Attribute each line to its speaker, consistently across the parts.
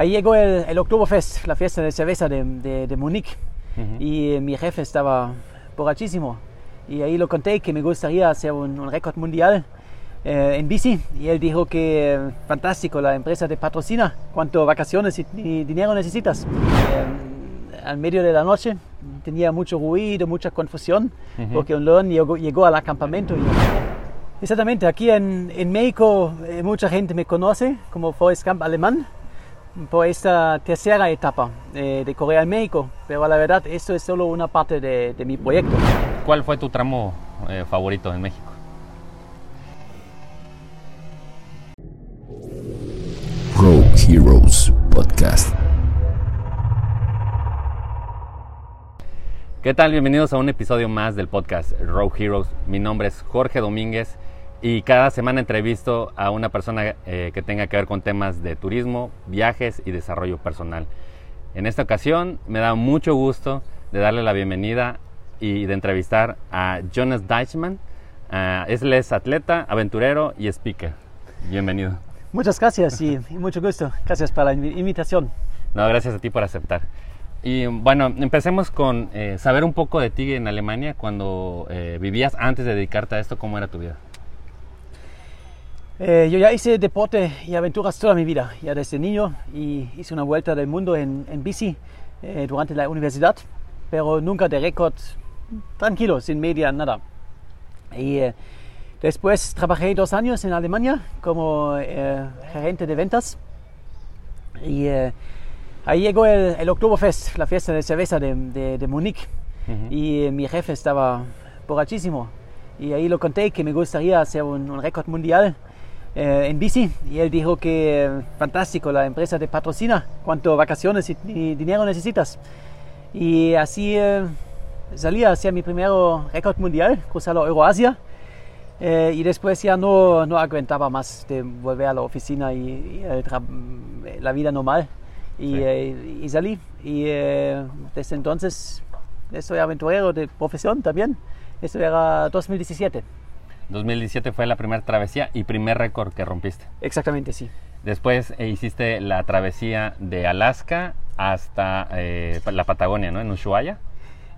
Speaker 1: Ahí llegó el, el Oktoberfest, la fiesta de cerveza de, de, de Múnich, y eh, mi jefe estaba borrachísimo. Y ahí lo conté que me gustaría hacer un, un récord mundial eh, en bici. Y él dijo que eh, fantástico, la empresa te patrocina, cuánto vacaciones y, y dinero necesitas. Eh, al medio de la noche tenía mucho ruido, mucha confusión, porque un león llegó, llegó al campamento. Y, exactamente, aquí en, en México eh, mucha gente me conoce como Forrest Camp alemán por esta tercera etapa eh, de Corea al México, pero la verdad esto es solo una parte de, de mi proyecto.
Speaker 2: ¿Cuál fue tu tramo eh, favorito en México?
Speaker 3: Rogue Heroes Podcast.
Speaker 2: ¿Qué tal? Bienvenidos a un episodio más del podcast Rogue Heroes. Mi nombre es Jorge Domínguez y cada semana entrevisto a una persona eh, que tenga que ver con temas de turismo, viajes y desarrollo personal. En esta ocasión me da mucho gusto de darle la bienvenida y de entrevistar a Jonas Deichmann. Uh, él es atleta, aventurero y speaker. Bienvenido.
Speaker 1: Muchas gracias y, y mucho gusto. Gracias por la invi- invitación.
Speaker 2: No, gracias a ti por aceptar. Y bueno, empecemos con eh, saber un poco de ti en Alemania cuando eh, vivías antes de dedicarte a esto, ¿cómo era tu vida?
Speaker 1: Eh, yo ya hice deporte y aventuras toda mi vida, ya desde niño, y hice una vuelta del mundo en, en bici eh, durante la universidad, pero nunca de récord, tranquilo, sin media, nada. Y eh, después trabajé dos años en Alemania como eh, gerente de ventas, y eh, ahí llegó el, el Oktoberfest, la fiesta de cerveza de, de, de Múnich, y eh, mi jefe estaba borrachísimo. Y ahí lo conté que me gustaría hacer un, un récord mundial eh, en bici. Y él dijo que eh, fantástico, la empresa te patrocina, cuánto vacaciones y, y dinero necesitas. Y así eh, salí a hacer mi primer récord mundial, cruzar la Euroasia. Eh, y después ya no, no aguantaba más de volver a la oficina y, y el la vida normal. Y,
Speaker 2: Sí.
Speaker 1: eh, y salí. Y desde entonces soy aventurero de profesión también. Esto era 2017.
Speaker 2: 2017 fue la primera travesía y primer récord que rompiste.
Speaker 1: Exactamente, sí.
Speaker 2: Después eh, hiciste la travesía de Alaska hasta eh, la Patagonia, ¿no? En Ushuaia.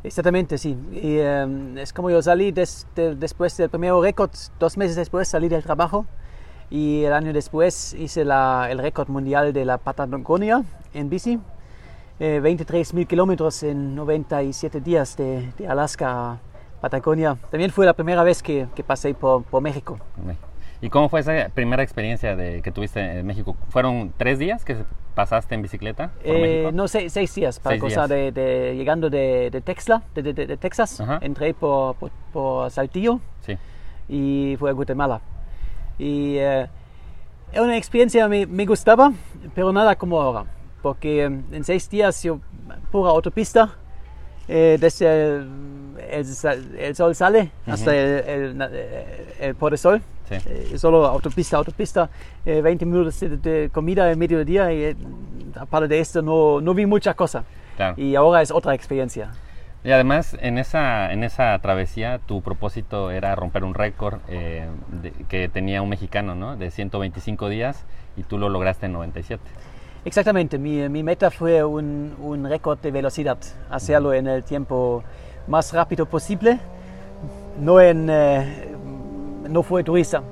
Speaker 1: Exactamente, sí. Y, eh, es como yo salí des- de- después del primer récord, dos meses después salí del trabajo y el año después hice la- el récord mundial de la Patagonia en bici. Eh, 23 mil kilómetros en 97 días de, de Alaska a Patagonia. También fue la primera vez que, que pasé por, por México.
Speaker 2: ¿Y cómo fue esa primera experiencia de, que tuviste en México? ¿Fueron tres días que pasaste en bicicleta por
Speaker 1: Eh,
Speaker 2: México?
Speaker 1: no sé, seis días para
Speaker 2: Seis días.
Speaker 1: de, de- llegando de, de Texas, de.
Speaker 2: Ajá.
Speaker 1: Entré por, por, por Saltillo
Speaker 2: Sí.
Speaker 1: y fue a Guatemala. Y eh, era una experiencia me, me gustaba, pero nada como ahora, porque eh, en seis días yo pura autopista, eh, desde el, el sal- el sol sale hasta el, el, na- eh, el sol.
Speaker 2: Sí.
Speaker 1: Eh, solo autopista, autopista, eh, 20 minutos de, de comida en medio del día y eh, aparte de esto no, no vi mucha cosa.
Speaker 2: Claro.
Speaker 1: Y ahora es otra experiencia.
Speaker 2: Y además, en esa, en esa travesía, tu propósito era romper un récord eh, de- que tenía un mexicano, ¿no? De 125 días y tú lo lograste en 97.
Speaker 1: Exactamente, mi, mi meta fue un, un récord de velocidad, hacerlo en el tiempo más rápido posible, no, en, eh, no fue turista.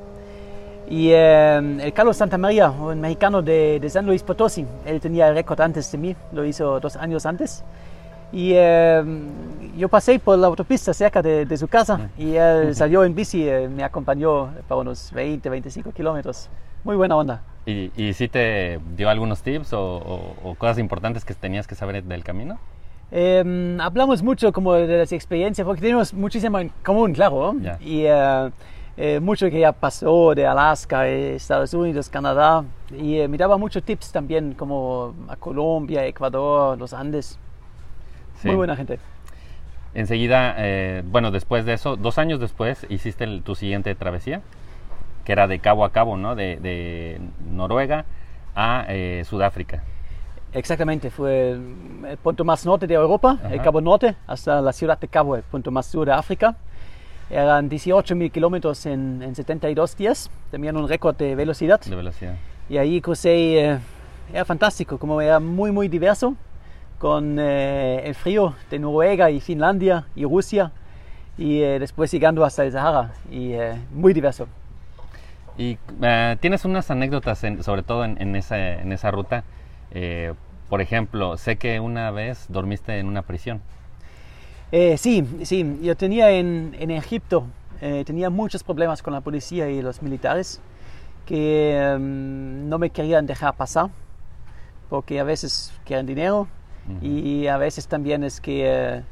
Speaker 1: Y eh, el Carlos Santamaría, un mexicano de, de San Luis Potosí, él tenía el récord antes de mí, lo hizo dos años antes. Y eh, yo pasé por la autopista cerca de, de su casa y él salió en bici, eh, me acompañó para unos 20, 25 kilómetros. Muy buena onda.
Speaker 2: ¿Y, y sí te dio algunos tips o, o- o cosas importantes que tenías que saber del camino?
Speaker 1: Eh, hablamos mucho como de las experiencias porque tenemos muchísimo en común, claro.
Speaker 2: Ya.
Speaker 1: Y eh, eh, mucho que ya pasó de Alaska, eh, Estados Unidos, Canadá. Y eh, me daba muchos tips también como a Colombia, Ecuador, los Andes.
Speaker 2: Sí.
Speaker 1: Muy buena gente.
Speaker 2: Enseguida, eh, bueno, después de eso, dos años después, hiciste el- tu siguiente travesía, que era de cabo a cabo, ¿no? De, de Noruega a eh, Sudáfrica.
Speaker 1: Exactamente, fue el el punto más norte de Europa, el
Speaker 2: Ajá.
Speaker 1: Cabo Norte, hasta la ciudad de Cabo, el punto más sur de África. Eran 18 mil kilómetros en, en 72 días, también un récord de velocidad.
Speaker 2: de velocidad.
Speaker 1: Y ahí crucé eh, era fantástico, como era muy, muy diverso, con eh, el frío de Noruega y Finlandia y Rusia, y eh, después llegando hasta el Sahara, y eh, muy diverso.
Speaker 2: Y eh, tienes unas anécdotas, en- sobre todo en, en esa, en esa ruta. Eh, por ejemplo, sé que una vez dormiste en una prisión.
Speaker 1: Eh, sí, sí, yo tenía en, en Egipto, eh, tenía muchos problemas con la policía y los militares que em, no me querían dejar pasar porque a veces quieren dinero y a veces también es que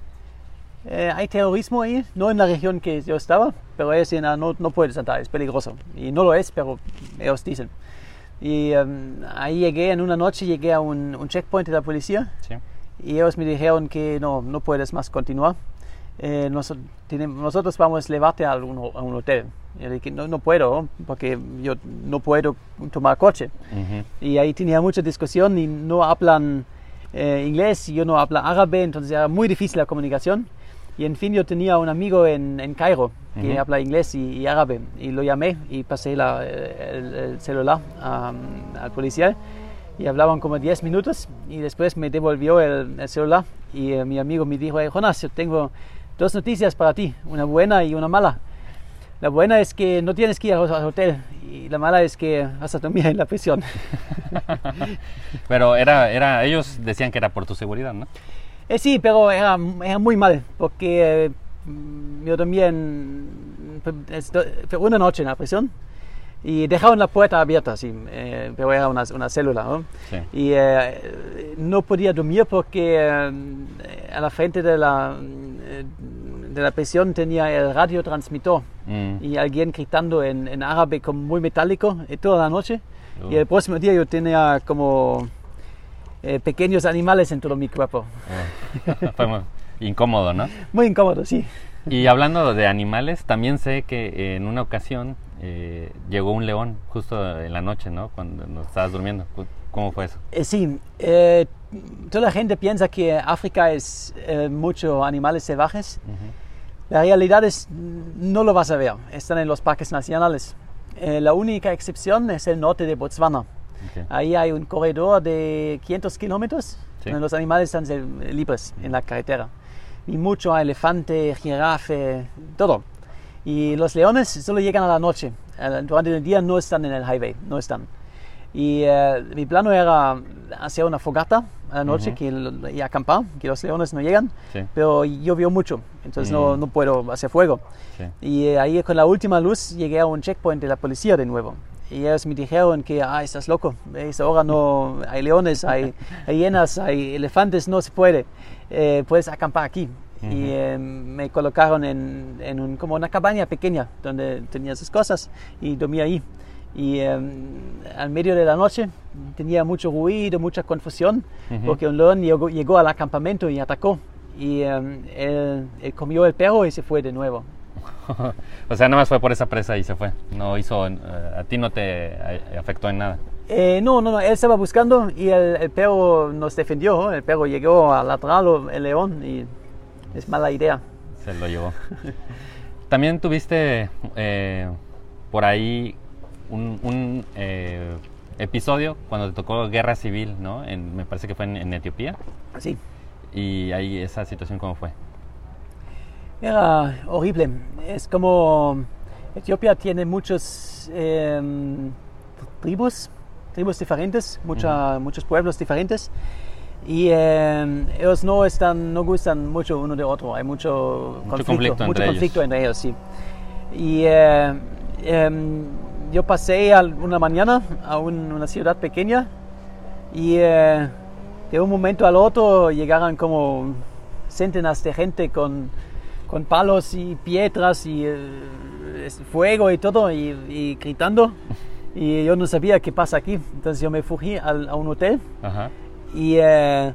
Speaker 1: eh, hay terrorismo ahí, no en la región que yo estaba, pero ellos dicen, "Ah, no, no puedes entrar, es peligroso. Y no lo es, pero ellos dicen. Y em, ahí llegué, en una noche llegué a un, un checkpoint de la policía
Speaker 2: ¿sí?
Speaker 1: y ellos me dijeron que no, no puedes más continuar. Eh, nos- tiene- nosotros vamos a llevarte a un, a un hotel. Y yo dije, no, no puedo, porque yo no puedo tomar coche.
Speaker 2: Ujú.
Speaker 1: Y ahí tenía mucha discusión y no hablan eh, inglés y yo no hablo árabe, entonces era muy difícil la comunicación. Y en fin, yo tenía un amigo en, en Cairo que
Speaker 2: Ujú.
Speaker 1: habla inglés y, y árabe y lo llamé y pasé la- el, el celular am, al policía y hablaban como 10 minutos y después me devolvió el, el celular y eh, mi amigo me dijo, "Eh, Jonas, yo tengo dos noticias para ti, una buena y una mala. La buena es que no tienes que ir al hotel y la mala es que vas a dormir en la prisión.
Speaker 2: Pero era, era, ellos decían que era por tu seguridad, ¿no?
Speaker 1: Eh, sí, pero era, era muy mal porque eh, yo dormía en, esto- fue una noche en la prisión y dejaron la puerta abierta, sí, eh, pero era una, una célula. ¿no?
Speaker 2: Sí.
Speaker 1: Y eh, no podía dormir porque eh, a la frente de la, eh, de la prisión tenía el radiotransmisor
Speaker 2: Mm.
Speaker 1: y alguien gritando en, en árabe como muy metálico eh, toda la noche.
Speaker 2: Uh.
Speaker 1: Y el próximo día yo tenía como eh, pequeños animales en todo mi cuerpo.
Speaker 2: Eh, Fue muy incómodo, ¿no?
Speaker 1: Muy incómodo, sí.
Speaker 2: Y hablando de animales, también sé que en una ocasión eh, llegó un león justo en la noche, ¿no? Cuando no estabas durmiendo. ¿Cómo fue eso?
Speaker 1: Eh, sí, eh, toda la gente piensa que África es eh, mucho animales salvajes. La realidad es, no lo vas a ver. Están en los parques nacionales. Eh, la única excepción es el norte de Botswana.
Speaker 2: Ok.
Speaker 1: Ahí hay un corredor de 500 kilómetros
Speaker 2: Sí.
Speaker 1: donde los animales están sel- libres en la carretera. Y mucho elefante, jirafe, todo. Y los leones solo llegan a la noche. Eh, Durante el día no están en el highway, no están. Y eh, mi plano era hacer una fogata a la noche
Speaker 2: Ujú.
Speaker 1: que, y acampar, que los leones no llegan.
Speaker 2: Sí.
Speaker 1: Pero llovió mucho, entonces no,
Speaker 2: Mm.
Speaker 1: no puedo hacer fuego.
Speaker 2: Sí.
Speaker 1: Y eh, ahí con la última luz llegué a un checkpoint de la policía de nuevo. Y ellos me dijeron que, ah, estás loco, a esta hora no hay leones, hay hienas, hay elefantes, no se puede, Eh, puedes acampar aquí. Y
Speaker 2: Ujú.
Speaker 1: eh, me colocaron en, en un- como una cabaña pequeña donde tenía sus cosas y dormí ahí. Y eh, al medio de la noche tenía mucho ruido, mucha confusión,
Speaker 2: Ujú.
Speaker 1: porque un león llegó, llegó al acampamento y atacó. Y eh, él, él comió el perro y se fue de nuevo.
Speaker 2: o sea, nada más fue por esa presa y se fue. No hizo, eh, a ti no te eh, afectó en nada.
Speaker 1: Eh, no, no, no, él estaba buscando y el, el perro nos defendió. El perro llegó a lateral el león y es mala idea.
Speaker 2: Se lo llevó. También tuviste eh, por ahí un, un, eh, episodio cuando te tocó guerra civil, ¿no? En- me parece que fue en, en Etiopía.
Speaker 1: Sí,
Speaker 2: Y ahí esa situación, ¿cómo fue?
Speaker 1: era horrible. Es como Etiopía tiene muchos em, tribus, tribus diferentes, mucha- muchos pueblos diferentes. Y em, ellos no están, no gustan mucho uno de otro. Hay mucho,
Speaker 2: Mucho conflicto
Speaker 1: mucho
Speaker 2: entre
Speaker 1: conflicto
Speaker 2: ellos.
Speaker 1: entre ellos, sí. Y eh, em, yo pasé una mañana a un- una ciudad pequeña y eh, de un momento al otro llegaron como centenas de gente con, con palos y piedras y eh, fuego y todo y, y gritando. Y yo no sabía qué pasa aquí. Entonces yo me fugí al- a un hotel
Speaker 2: Ajá.
Speaker 1: y eh,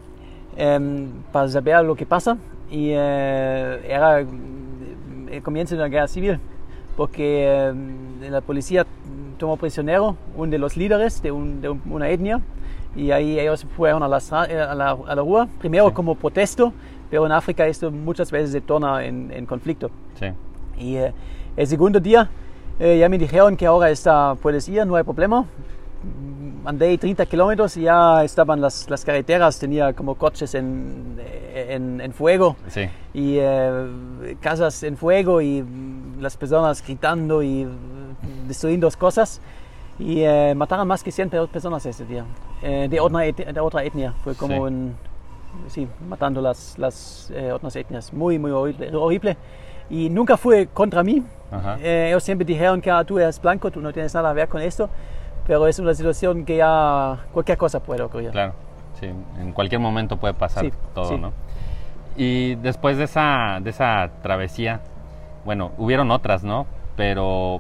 Speaker 1: em, para saber lo que pasa y eh, era el comienzo de la guerra civil porque em, la policía tomó prisionero uno de los líderes de, un- de un- una etnia y ahí ellos fueron a la, eh, a la, a la rúa primero
Speaker 2: Sí.
Speaker 1: como protesto pero en África esto muchas veces se torna en, en conflicto
Speaker 2: Sí.
Speaker 1: y eh, el segundo día eh, ya me dijeron que ahora está, puedes ir, no hay problema. Andé 30 kilómetros y ya estaban las, las carreteras, tenía como coches en, en, en fuego
Speaker 2: Sí.
Speaker 1: y eh, casas en fuego y las personas gritando y destruyendo cosas. Y eh, mataron más que 100 pe- personas ese día, eh, de, otra de otra etnia. Fue como
Speaker 2: Sí.
Speaker 1: un, sí, matando las, las eh, otras etnias. Muy, muy horrible, horrible. Y nunca fue contra mí. Eh, ellos siempre dijeron que ah, tú eres blanco, tú no tienes nada que ver con esto. Pero es una situación que ya cualquier cosa puede ocurrir.
Speaker 2: Claro, sí, en cualquier momento puede pasar
Speaker 1: Sí,
Speaker 2: todo,
Speaker 1: sí.
Speaker 2: ¿no? Y después de esa, de esa travesía, bueno, hubieron otras, ¿no? Pero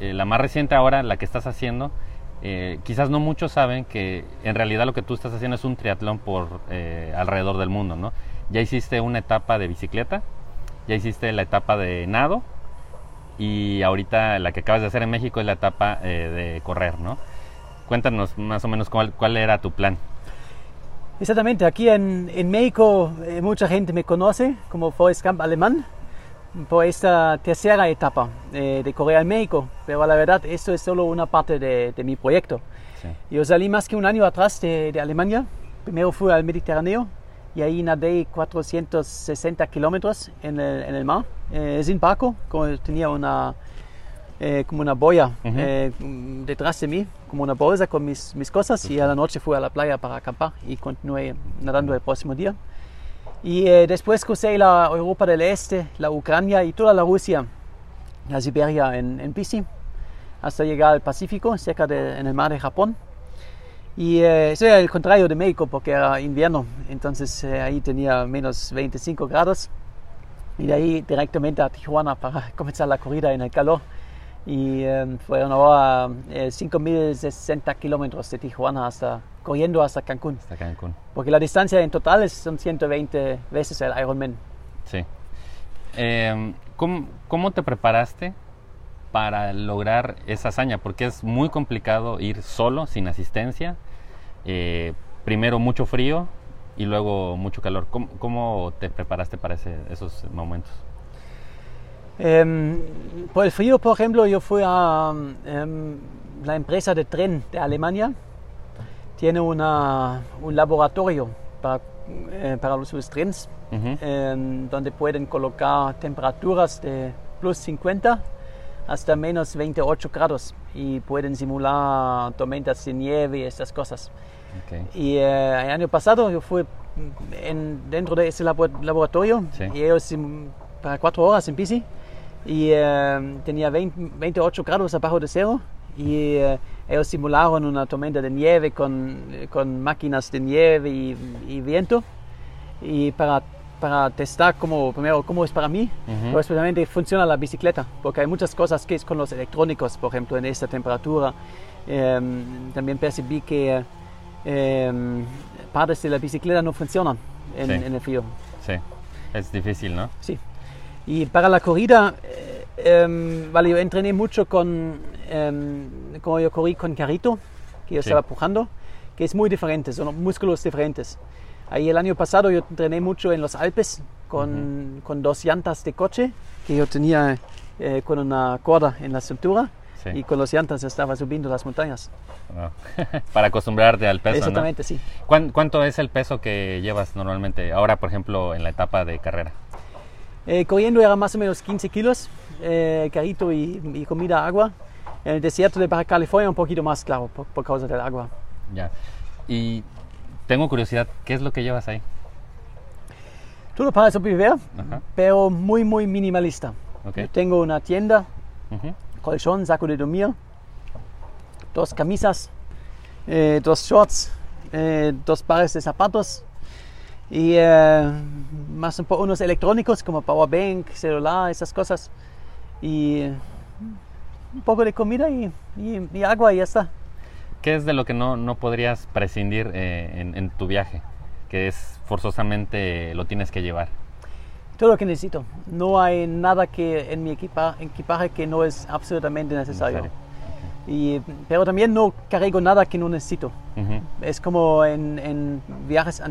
Speaker 2: eh, la más reciente ahora, la que estás haciendo, eh, quizás no muchos saben que en realidad lo que tú estás haciendo es un triatlón por eh, alrededor del mundo, ¿no? Ya hiciste una etapa de bicicleta, ya hiciste la etapa de nado y ahorita la que acabas de hacer en México es la etapa eh, de correr, ¿no? Cuéntanos más o menos cuál, cuál era tu plan.
Speaker 1: Exactamente, aquí en, en México eh, mucha gente me conoce como Forrest Gump alemán por esta tercera etapa eh, de Corea en México, pero la verdad esto es solo una parte de, de mi proyecto.
Speaker 2: Sí.
Speaker 1: Yo salí más que un año atrás de, de Alemania, primero fui al Mediterráneo y ahí nadé 460 kilómetros en el, en el mar, eh, sin barco, como tenía una, eh, como una boya
Speaker 2: Ujú.
Speaker 1: eh, mm, detrás de mí, como una bolsa con mis, mis cosas y a la noche fui a la playa para acampar y continué nadando el próximo día. Y eh, después crucé la Europa del Este, la Ucrania y toda la Rusia, la Siberia en, en bici, hasta llegar al Pacífico, cerca de, en el mar de Japón. Y eh, eso era el contrario de México porque era invierno, entonces eh, ahí tenía menos 25 grados. Y de ahí directamente a Tijuana para comenzar la corrida en el calor. Y eh, fueron ahora eh, 5.060 kilómetros de Tijuana hasta corriendo hasta Cancún.
Speaker 2: Hasta Cancún.
Speaker 1: Porque la distancia en total es, son 120 veces el Ironman.
Speaker 2: Sí. Eh, ¿cómo, cómo te preparaste para lograr esa hazaña? Porque es muy complicado ir solo, sin asistencia. Eh, primero mucho frío y luego mucho calor. ¿Cómo, cómo te preparaste para ese- esos momentos?
Speaker 1: Em, por el frío, por ejemplo, yo fui a em, la empresa de tren de Alemania. Tiene una, un laboratorio para, eh, para los, sus trenes, em, donde pueden colocar temperaturas de plus 50 hasta menos 28 grados y pueden simular tormentas de nieve y estas cosas.
Speaker 2: Ok.
Speaker 1: Y eh, el año pasado yo fui en- dentro de ese labo- laboratorio
Speaker 2: Sí.
Speaker 1: y ellos para cuatro horas en bici y eh, tenía 20 28 grados abajo de cero y eh, ellos simularon una tormenta de nieve con, con máquinas de nieve y, y viento y para, para testar cómo, primero cómo es para mí,
Speaker 2: Ujú.
Speaker 1: pero especialmente funciona la bicicleta, porque hay muchas cosas que es con los electrónicos, por ejemplo, en esta temperatura. Em, también percibí que em, partes de la bicicleta no funcionan en,
Speaker 2: Sí.
Speaker 1: en el frío.
Speaker 2: Sí. Es difícil, ¿no?
Speaker 1: Sí. Y para la corrida, eh, vale, yo entrené mucho con, como yo corrí con carrito, que yo
Speaker 2: Sí.
Speaker 1: estaba pujando, que es muy diferente, son músculos diferentes. Ahí el año pasado yo entrené mucho en los Alpes con, con dos llantas de coche que yo tenía eh, con una cuerda en la cintura
Speaker 2: Sí.
Speaker 1: y con las llantas estaba subiendo las montañas.
Speaker 2: Wow. para acostumbrarte al peso, ¿no?
Speaker 1: Exactamente, sí.
Speaker 2: ¿Cuán- ¿Cuánto es el peso que llevas normalmente ahora, por ejemplo, en la etapa de carrera?
Speaker 1: Eh, corriendo era más o menos 15 kilos, eh, carrito y, y comida, agua. En el desierto de Baja California un poquito más, claro, por, por causa del agua.
Speaker 2: Ya. Y tengo curiosidad, ¿qué es lo que llevas ahí?
Speaker 1: Todo para sobrevivir,
Speaker 2: Ajá.
Speaker 1: pero muy, muy minimalista.
Speaker 2: Ok.
Speaker 1: Yo tengo una tienda,
Speaker 2: Ujú.
Speaker 1: colchón, saco de dormir, dos camisas, eh, dos shorts, eh, dos pares de zapatos y eh, más un poco unos electrónicos como powerbank, celular, esas cosas. Y un poco de comida y, y- y agua y ya está.
Speaker 2: ¿Qué es de lo que no, no podrías prescindir eh, en, en tu viaje? Que es forzosamente lo tienes que llevar.
Speaker 1: Todo lo que necesito. No hay nada que en mi equipa- equipaje que no es absolutamente necesario.
Speaker 2: Necesario.
Speaker 1: Y, pero también no cargo nada que no necesito.
Speaker 2: Ujú.
Speaker 1: Es como en, en viajes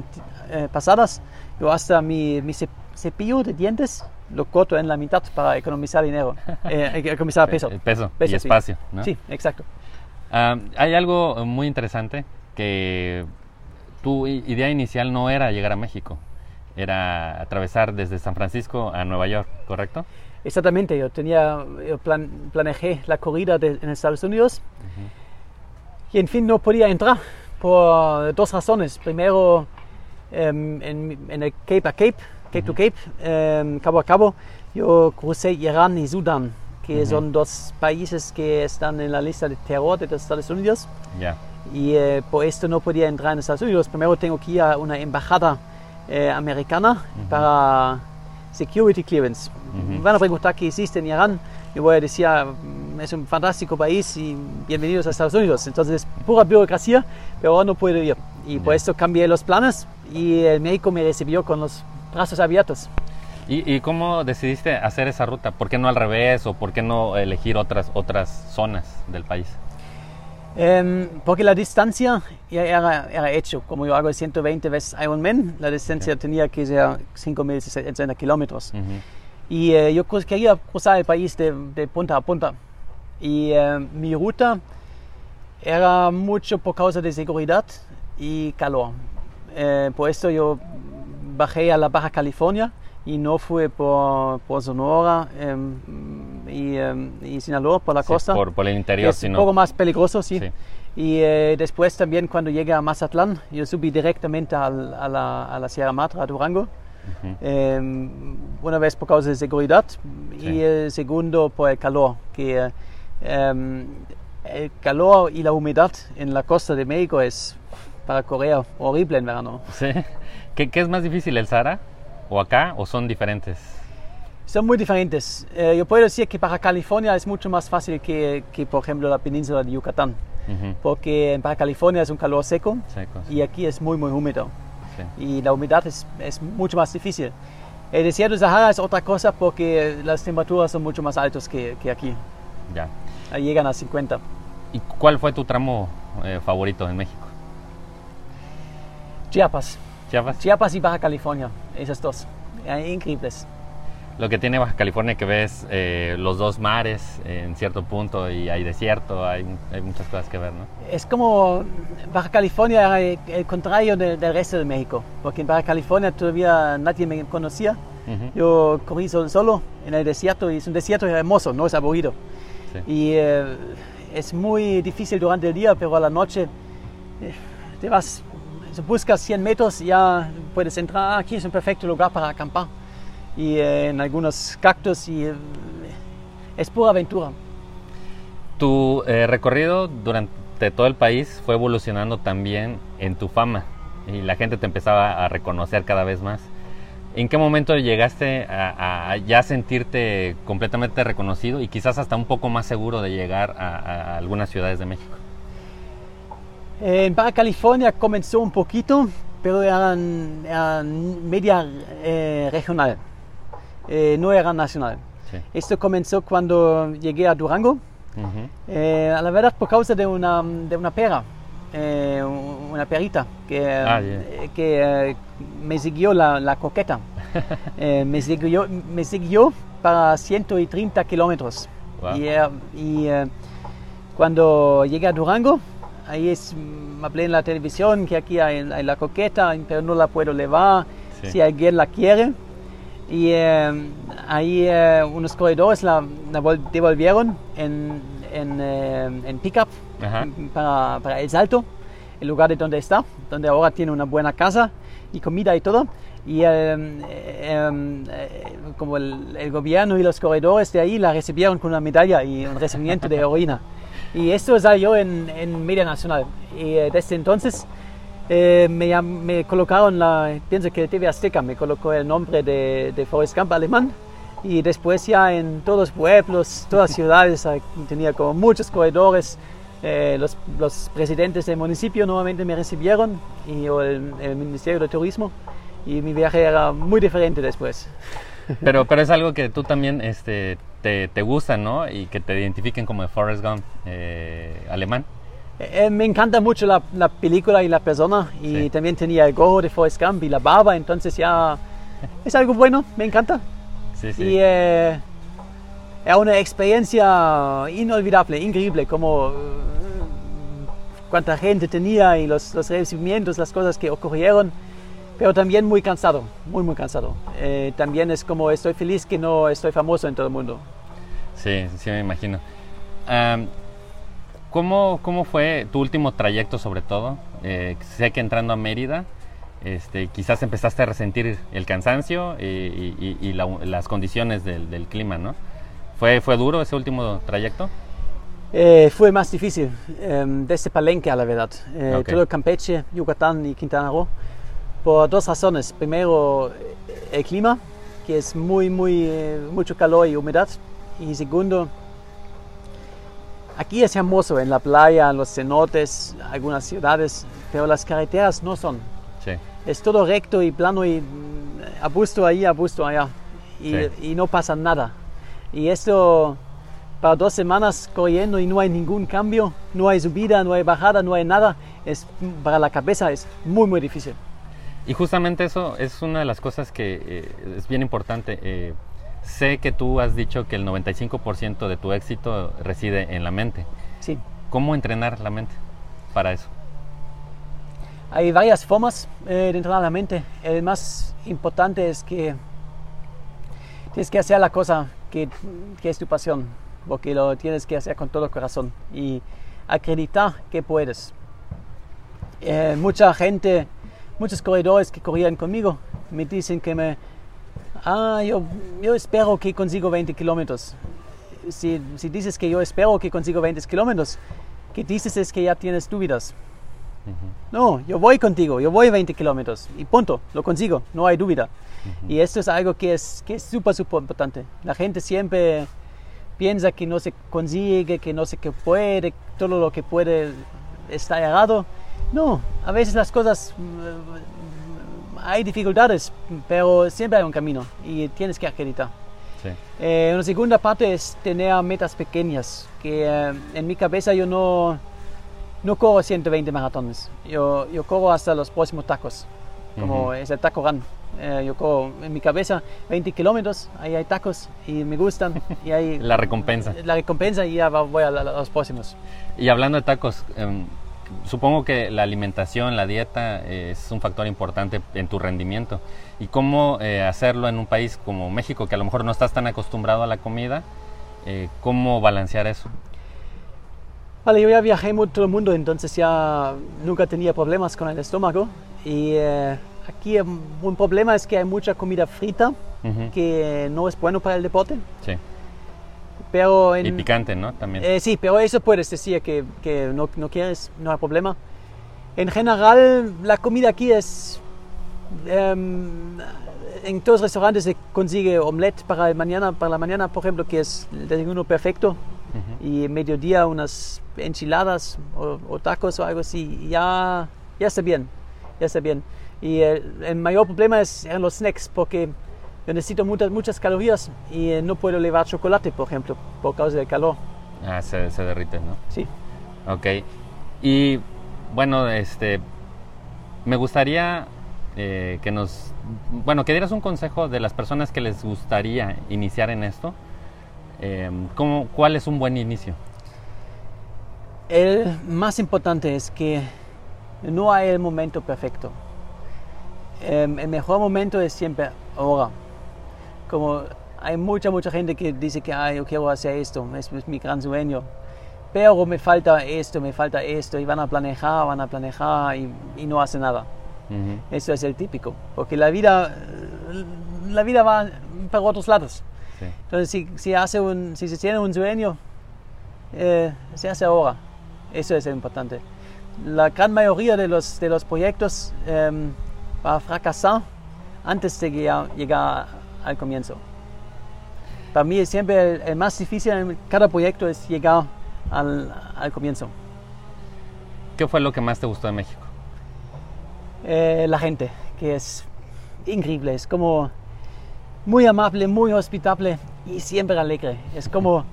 Speaker 1: eh, pasadas, yo hasta mi, mi cep- cepillo de dientes lo corto en la mitad para economizar dinero, eh, economizar peso.
Speaker 2: Peso, y
Speaker 1: Peso, sí.
Speaker 2: espacio, ¿no?
Speaker 1: Sí, exacto.
Speaker 2: Ah, hay algo muy interesante que tu idea inicial no era llegar a México, era atravesar desde San Francisco a Nueva York, ¿correcto?
Speaker 1: Exactamente, yo tenía, yo plan, planejé la corrida de- en Estados Unidos y en fin no podía entrar por dos razones. Primero, em, en, en el Cape a Cape, Cape to Cape, em, cabo a cabo, yo crucé Irán y Sudán, que son dos países que están en la lista de terror de los Estados Unidos.
Speaker 2: Ya.
Speaker 1: y eh, por esto no podía entrar en Estados Unidos. Primero tengo que ir a una embajada eh, americana para security clearance. Me van a preguntar qué hiciste en Irán. Yo voy a decir, ah, es un fantástico país y bienvenidos a Estados Unidos. Entonces, pura burocracia, pero no puedo ir. Y por
Speaker 2: Ya.
Speaker 1: esto cambié los planes y el médico me recibió con los brazos abiertos.
Speaker 2: ¿Y, y cómo decidiste hacer esa ruta? ¿Por qué no al revés o por qué no elegir otras, otras zonas del país?
Speaker 1: Em, porque la distancia ya era, era hecho. Como yo hago 120 veces Ironman, la distancia tenía que ser 5.600 kilómetros.
Speaker 2: Ujú.
Speaker 1: Y eh, yo quería cruzar el país de, de punta a punta. Y eh, mi ruta era mucho por causa de seguridad y calor. Eh, por esto yo bajé a la Baja California y no fui por, por Sonora em, y, em, y Sinaloa, por la
Speaker 2: Sí,
Speaker 1: costa.
Speaker 2: por, por el interior,
Speaker 1: es un
Speaker 2: sino-
Speaker 1: poco más peligroso, sí.
Speaker 2: Sí.
Speaker 1: Y eh, después también cuando llegué a Mazatlán, yo subí directamente al- a, la, a la Sierra Madre, a Durango. Eh, una vez por causa de seguridad
Speaker 2: Sí.
Speaker 1: y el segundo por el calor, que eh, em, el calor y la humedad en la costa de México es para correr horrible en verano.
Speaker 2: Sí. ¿Qué, qué es más difícil, el Sahara o acá o son diferentes?
Speaker 1: Son muy diferentes. Eh, yo puedo decir que para California es mucho más fácil que, que, por ejemplo, la península de Yucatán,
Speaker 2: Ujú.
Speaker 1: porque en Baja California es un calor seco
Speaker 2: Secos.
Speaker 1: y aquí es muy, muy húmedo.
Speaker 2: Sí.
Speaker 1: y la humedad es, es mucho más difícil. El desierto de Sahara es otra cosa porque las temperaturas son mucho más altas que, que aquí.
Speaker 2: Ya.
Speaker 1: Llegan a 50.
Speaker 2: ¿Y cuál fue tu tramo eh, favorito en México?
Speaker 1: Chiapas.
Speaker 2: Chiapas.
Speaker 1: Chiapas y Baja California. Esas dos. Eh, Increíbles.
Speaker 2: Lo que tiene Baja California que ves eh, los dos mares eh, en cierto punto y hay desierto, hay, hay muchas cosas que ver, ¿no?
Speaker 1: Es como Baja California era el, contrario de- del resto de México. Porque en Baja California todavía nadie me conocía.
Speaker 2: Ujú.
Speaker 1: Yo corrí sol- solo en el desierto y es un desierto hermoso, no es aburrido.
Speaker 2: Sí.
Speaker 1: Y eh, es muy difícil durante el día, pero a la noche eh, te vas, si buscas 100 metros ya puedes entrar. Ah, Aquí es un perfecto lugar para acampar. Y eh, en algunos cactus y eh, es pura aventura.
Speaker 2: Tu eh, recorrido durante todo el país fue evolucionando también en tu fama y la gente te empezaba a reconocer cada vez más. ¿En qué momento llegaste a, ya sentirte completamente reconocido y quizás hasta un poco más seguro de llegar a algunas ciudades de México?
Speaker 1: Eh, En Baja California comenzó un poquito, pero eran, eran media eh, regional, eh, no era nacional.
Speaker 2: Sí.
Speaker 1: Esto comenzó cuando llegué a Durango,
Speaker 2: Ujú.
Speaker 1: eh, a la verdad por causa de una, de una pera, eh, una perita que,
Speaker 2: Ah,
Speaker 1: eh, que me siguió la, la coqueta. Me, siguió, me siguió para 130 kilómetros.
Speaker 2: Wow.
Speaker 1: Y, y, cuando llegué a Durango, ahí es, mm, hablé en la televisión que aquí hay, hay la coqueta, pero no la puedo llevar
Speaker 2: Sí.
Speaker 1: si alguien la quiere. Y eh, ahí eh, unos corredores la, la vol- devolvieron en, en, eh, en pickup para, para El Salto, el lugar de donde está, donde ahora tiene una buena casa y comida y todo. Y eh, eh, como el, el gobierno y los corredores de ahí la recibieron con una medalla y un recibimiento de heroína. Y esto salió en, en media nacional. Y eh, desde entonces eh, me, me colocaron, la, pienso que TV Azteca me colocó el nombre de, de Forrest Gump alemán. Y después ya en todos los pueblos, todas las ciudades, eh, tenía como muchos corredores. Eh, los, los presidentes del municipio nuevamente me recibieron y el, el Ministerio de Turismo. Y mi viaje era muy diferente después.
Speaker 2: Pero, pero es algo que tú también este, te, te gusta, ¿no? Y que te identifiquen como el Forrest Gump eh, alemán.
Speaker 1: Eh, me encanta mucho la, la película y la persona y
Speaker 2: Sí.
Speaker 1: también tenía el gorro de Forrest Gump y la barba, entonces ya es algo bueno, me encanta.
Speaker 2: Sí, sí.
Speaker 1: Y eh, era una experiencia inolvidable, increíble, como eh, cuánta gente tenía y los, los recibimientos, las cosas que ocurrieron, pero también muy cansado, muy, muy cansado. Eh, también es como estoy feliz que no estoy famoso en todo el mundo.
Speaker 2: Sí, sí me imagino. Am, ¿cómo, ¿Cómo fue tu último trayecto sobre todo? Eh, sé que entrando a Mérida, este, quizás empezaste a resentir el cansancio y, y- y la- las condiciones del, del clima, ¿no? ¿Fue, ¿Fue duro ese último trayecto?
Speaker 1: Eh, fue más difícil em, desde Palenque a la verdad. Eh,
Speaker 2: Ok.
Speaker 1: Todo Campeche, Yucatán y Quintana Roo. Por dos razones. Primero, eh, el clima, que es muy, muy, eh, mucho calor y humedad. Y segundo, aquí es hermoso en la playa, en los cenotes, algunas ciudades, pero las carreteras no son.
Speaker 2: Sí.
Speaker 1: Es todo recto y plano y mm, abusto ahí, abusto allá. Y,
Speaker 2: Sí.
Speaker 1: y no pasa nada. Y esto para dos semanas corriendo y no hay ningún cambio, no hay subida, no hay bajada, no hay nada, es, para la cabeza es muy, muy difícil.
Speaker 2: Y justamente eso es una de las cosas que eh, es bien importante. Eh, sé que tú has dicho que el 95% de tu éxito reside en la mente.
Speaker 1: Sí.
Speaker 2: ¿Cómo entrenar la mente para eso?
Speaker 1: Hay varias formas eh, de entrenar la mente. El más importante es que tienes que hacer la cosa que, que es tu pasión, porque lo tienes que hacer con todo el corazón y acreditar que puedes. Eh, mucha gente, muchos corredores que corrían conmigo me dicen que me, ah, yo, yo espero que consigo 20 kilómetros. Si, si dices que yo espero que consigo 20 kilómetros, que dices es que ya tienes dudas. No, yo voy contigo, yo voy 20 kilómetros y punto, lo consigo, no hay duda. Y esto es algo que es que es súper, súper importante. La gente siempre piensa que no se consigue, que no se que puede, todo lo que puede está errado. No, a veces las cosas mm, hay dificultades, pero siempre hay un camino y tienes que acreditar.
Speaker 2: Sí.
Speaker 1: Eh, una segunda parte es tener metas pequeñas, que eh, en mi cabeza yo no, no corro 120 maratones, yo, yo corro hasta los próximos tacos, como
Speaker 2: Ujú.
Speaker 1: es el taco run. Eh, yo corro en mi cabeza 20 kilómetros, ahí hay tacos y me gustan y hay
Speaker 2: La recompensa.
Speaker 1: la recompensa y ya voy a, la- a los próximos.
Speaker 2: Y hablando de tacos, em, supongo que la alimentación, la dieta eh, es un factor importante en tu rendimiento. ¿Y cómo eh, hacerlo en un país como México, que a lo mejor no estás tan acostumbrado a la comida? Eh, ¿Cómo balancear eso?
Speaker 1: Vale, yo ya viajé mucho el mundo, entonces ya nunca tenía problemas con el estómago. Y eh, aquí un problema es que hay mucha comida frita,
Speaker 2: Ujú.
Speaker 1: que no es bueno para el deporte.
Speaker 2: Sí.
Speaker 1: Pero en,
Speaker 2: Y picante, ¿no? También.
Speaker 1: Eh, sí, pero eso puedes decir que, que no, no quieres, no hay problema. En general, la comida aquí es... em, en todos los restaurantes se consigue omelette para, el mañana, para la mañana, por ejemplo, que es el desayuno perfecto.
Speaker 2: Ujú.
Speaker 1: Y en mediodía unas enchiladas o, o tacos o algo así. y Ya, ya está bien, ya está bien. Y el, el mayor problema es en los snacks, porque yo necesito muchas, muchas calorías y eh, no puedo llevar chocolate, por ejemplo, por causa del calor.
Speaker 2: Ah, se, se derrite, ¿no?
Speaker 1: Sí.
Speaker 2: Ok. Y bueno, este, me gustaría eh, que nos, bueno, que dieras un consejo de las personas que les gustaría iniciar en esto. Eh, ¿cómo- ¿Cuál es un buen inicio?
Speaker 1: El más importante es que no hay el momento perfecto. Em, el mejor momento es siempre ahora. Como hay mucha, mucha gente que dice que "Ay, yo quiero hacer esto, es, es mi gran sueño. Pero me falta esto, me falta esto, y van a planear, van a planear y, y no hacen nada.
Speaker 2: Ujú.
Speaker 1: Eso es el típico, porque la vida, eh, la vida va para otros lados.
Speaker 2: Sí.
Speaker 1: Entonces, si, si, hace un, si se tiene un sueño, eh, se hace ahora. Eso es lo importante. La gran mayoría de los, de los proyectos em, va a fracasar antes de llegar, llegar al comienzo. Para mí siempre el, el más difícil en cada proyecto es llegar al, al comienzo.
Speaker 2: ¿Qué fue lo que más te gustó de México?
Speaker 1: Eh, la gente, que es increíble, es como muy amable, muy hospitable y siempre alegre. Es como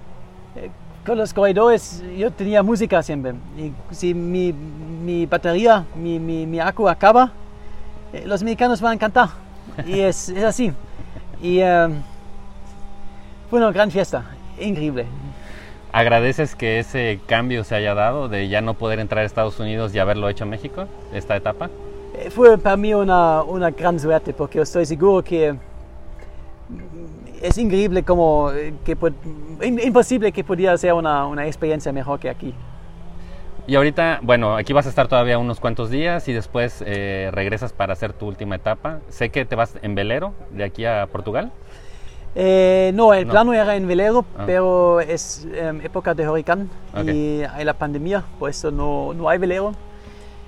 Speaker 1: eh, con los corredores, yo tenía música siempre. Y si mi, mi batería, mi, mi, mi acu acaba, eh, los mexicanos van a cantar. Y es, es así. Y fue una gran fiesta, increíble.
Speaker 2: ¿Agradeces que ese cambio se haya dado de ya no poder entrar a Estados Unidos y haberlo hecho en México, esta etapa?
Speaker 1: Eh, Fue para mí una, una gran suerte porque estoy seguro que es increíble como eh, que imposible que pudiera ser una, una experiencia mejor que aquí.
Speaker 2: Y ahorita, bueno, aquí vas a estar todavía unos cuantos días y después eh, regresas para hacer tu última etapa. Sé que te vas en velero de aquí a Portugal.
Speaker 1: Eh, no, el
Speaker 2: No.
Speaker 1: plano era en velero,
Speaker 2: Ah.
Speaker 1: pero es em, época de huracán y hay la pandemia, por eso no, no hay velero.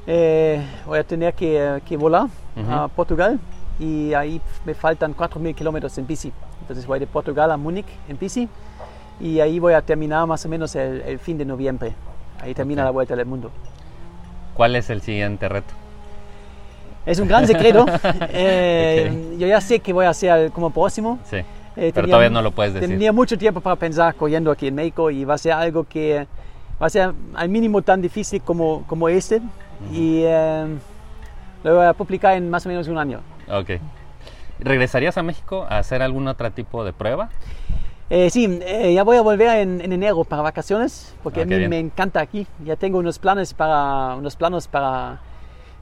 Speaker 1: Eh, voy a tener que, que volar a Portugal y ahí me faltan 4.000 kilómetros en bici. Entonces voy de Portugal a Múnich en bici y ahí voy a terminar más o menos el, el fin de noviembre. Ahí termina
Speaker 2: Ok.
Speaker 1: la vuelta del mundo.
Speaker 2: ¿Cuál es el siguiente reto?
Speaker 1: Es un gran secreto. Eh, Yo ya sé que voy a hacer como próximo.
Speaker 2: Sí.
Speaker 1: Eh,
Speaker 2: Pero
Speaker 1: tenía-
Speaker 2: todavía no lo puedes decir.
Speaker 1: Tenía mucho tiempo para pensar corriendo aquí en México y va a ser algo que va a ser al mínimo tan difícil como, como este. Y eh, lo voy a publicar en más o menos un año.
Speaker 2: Ok. ¿Regresarías a México a hacer algún otro tipo de prueba?
Speaker 1: Eh, sí, eh, ya voy a volver en, en enero para vacaciones porque
Speaker 2: Ah,
Speaker 1: a mí
Speaker 2: bien.
Speaker 1: me encanta aquí. Ya tengo unos planes para, unos planos para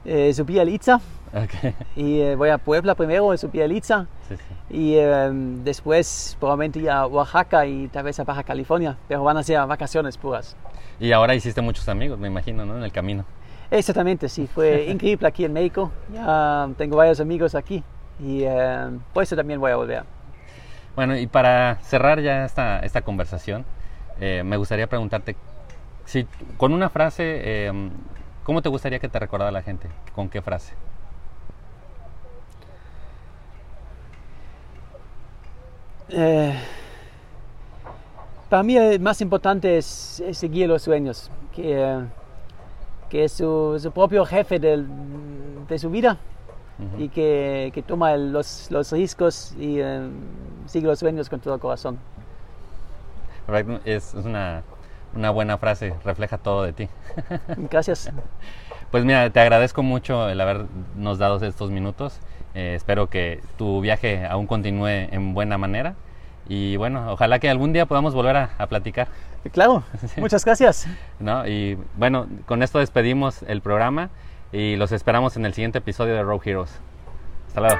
Speaker 1: eh, subir al Itza
Speaker 2: Ok.
Speaker 1: y eh, voy a Puebla primero, subir al Itza.
Speaker 2: Sí, sí.
Speaker 1: Y eh, después probablemente ir a Oaxaca y tal vez a Baja California, pero van a ser vacaciones puras.
Speaker 2: Y ahora hiciste muchos amigos, me imagino, ¿no? En el camino.
Speaker 1: Exactamente, sí, fue increíble aquí en México. Ya tengo varios amigos aquí y eh, por eso también voy a volver.
Speaker 2: Bueno, y para cerrar ya esta, esta conversación, eh, me gustaría preguntarte, si con una frase, eh, ¿cómo te gustaría que te recordara la gente? ¿Con qué frase?
Speaker 1: Eh, para mí el más importante es, es seguir los sueños, que, eh, que es su, su propio jefe del- de su vida
Speaker 2: Ujú.
Speaker 1: y que, que toma el- los, los riscos y eh, sigue los sueños con todo el corazón.
Speaker 2: Es, es una, una buena frase, refleja todo de ti.
Speaker 1: Gracias.
Speaker 2: Pues mira, te agradezco mucho el habernos dado estos minutos. Eh, espero que tu viaje aún continúe en buena manera. Y bueno, ojalá que algún día podamos volver a, a platicar.
Speaker 1: Claro, muchas gracias.
Speaker 2: ¿no? Y bueno, con esto despedimos el programa y los esperamos en el siguiente episodio de Road Heroes. Hasta luego.